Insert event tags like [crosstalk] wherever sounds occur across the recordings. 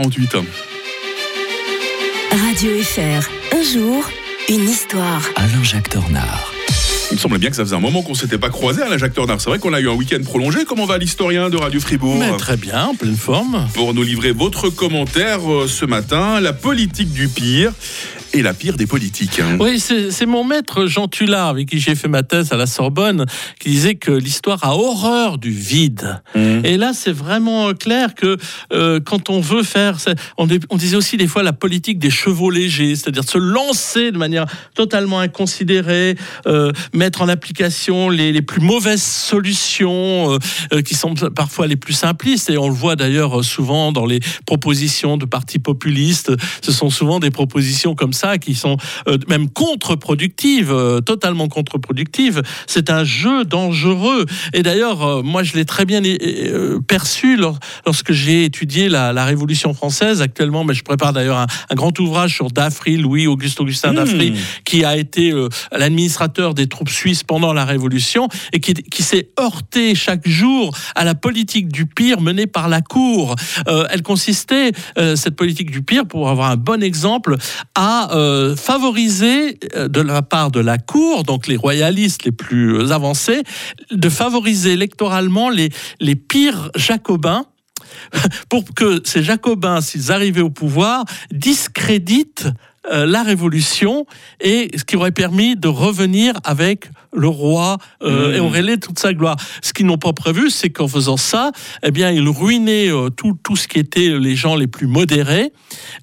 38. Radio FR, un jour, une histoire. Alain-Jacques Dornard. Il me semble bien que ça faisait un moment qu'on s'était pas croisé, Alain Jacques Tornard. C'est vrai qu'on a eu un week-end prolongé. Comment va l'historien de Radio Fribourg? Mais très bien, en pleine forme. Pour nous livrer votre commentaire euh, ce matin, la politique du pire et la pire des politiques. hein. Oui, c'est mon maître Jean Tullard, avec qui j'ai fait ma thèse à la Sorbonne, qui disait que l'histoire a horreur du vide. Mmh. Et là, c'est vraiment clair que euh, quand on veut faire, on, disait aussi des fois la politique des chevaux légers, c'est-à-dire se lancer de manière totalement inconsidérée, euh, mettre en application les, les plus mauvaises solutions, euh, qui sont parfois les plus simplistes. Et on le voit d'ailleurs souvent dans les propositions de partis populistes. Ce sont souvent des propositions comme ça qui sont euh, même contre-productives, euh, totalement contre-productives. C'est un jeu dangereux. Et d'ailleurs, euh, moi, je l'ai très bien perçu lors- lorsque j'ai étudié la, la Révolution française. Actuellement, mais je prépare d'ailleurs un, un grand ouvrage sur Daffry, Louis Auguste Augustin Daffry, qui a été l'administrateur des troupes suisses pendant la Révolution et qui, qui s'est heurté chaque jour à la politique du pire menée par la cour. Euh, elle consistait, euh, cette politique du pire, pour avoir un bon exemple, à euh, favoriser euh, de la part de la cour, donc les royalistes les plus avancés, de favoriser électoralement les, les pires jacobins [laughs] pour que ces jacobins, s'ils arrivaient au pouvoir, discréditent euh, la révolution et ce qui aurait permis de revenir avec le roi euh, Mmh. et auréler toute sa gloire. Ce qu'ils n'ont pas prévu, c'est qu'en faisant ça, eh bien, ils ruinaient euh, tout, tout ce qui était les gens les plus modérés.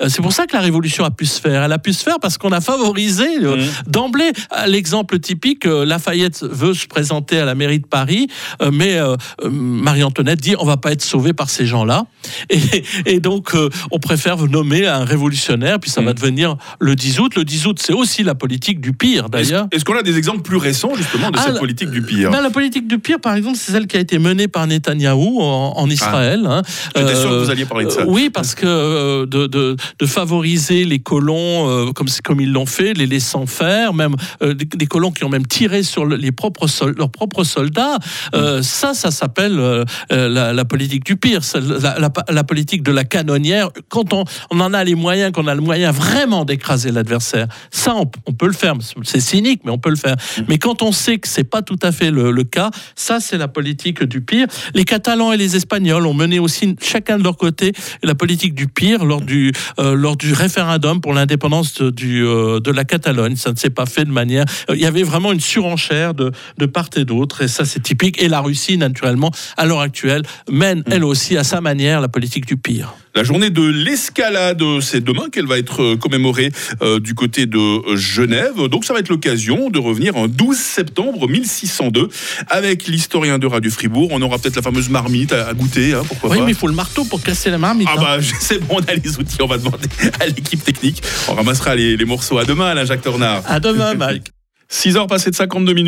C'est pour ça que la révolution a pu se faire. Elle a pu se faire parce qu'on a favorisé Mmh. d'emblée l'exemple typique. Lafayette veut se présenter à la mairie de Paris, mais Marie-Antoinette dit on va pas être sauvé par ces gens-là. Et, et donc, on préfère nommer un révolutionnaire, puis ça va Mm. devenir le 10 août. Le 10 août, c'est aussi la politique du pire, d'ailleurs. est-ce qu'on a des exemples plus récents justement de Ah, cette la- politique du pire Ben, la politique du pire, par exemple, c'est celle qui a été menée par Netanyahou en, en Israël. hein. J'étais sûr que Euh, vous alliez parler de ça. euh, oui, parce que euh, de, de, de favoriser les colons euh, comme, comme ils l'ont fait, les laissant faire, même euh, des, des colons qui ont même tiré sur le- les propres sol- leurs propres soldats. Euh, ça, ça s'appelle euh, euh, la, la politique du pire, la, politique de la canonnière. Quand on, on en a les moyens, qu'on a le moyen vraiment d'écraser l'adversaire, ça, on, peut le faire. C'est cynique, mais on peut le faire. Mais quand on sait que c'est pas tout à fait le, cas, ça, c'est la politique du pire. Les Catalans et les Espagnols ont mené aussi chacun de leur côté la politique du pire lors du euh, lors du référendum pour l'indépendance de, euh, de la Catalogne. Ça ne s'est pas fait de manière. euh, Il y avait vraiment une surenchère de de part et d'autre, et ça, c'est typique. Et la Russie, naturellement, à l'heure actuelle, mène elle aussi à sa manière la politique du pire. La journée de l'escalade, c'est demain qu'elle va être commémorée euh, du côté de euh, Genève. Donc ça va être l'occasion de revenir en 12 septembre 1602 avec l'historien de Radio Fribourg. On aura peut-être la fameuse marmite à, à goûter, hein, pourquoi Oui, pas. mais il faut le marteau pour casser la marmite. Ah hein. bah [laughs] c'est bon, on a les outils, on va demander à l'équipe technique. On ramassera les, les morceaux à demain, Alain Jacques Tornard. À demain, Mike. [laughs] 6 heures passées de 52 minutes.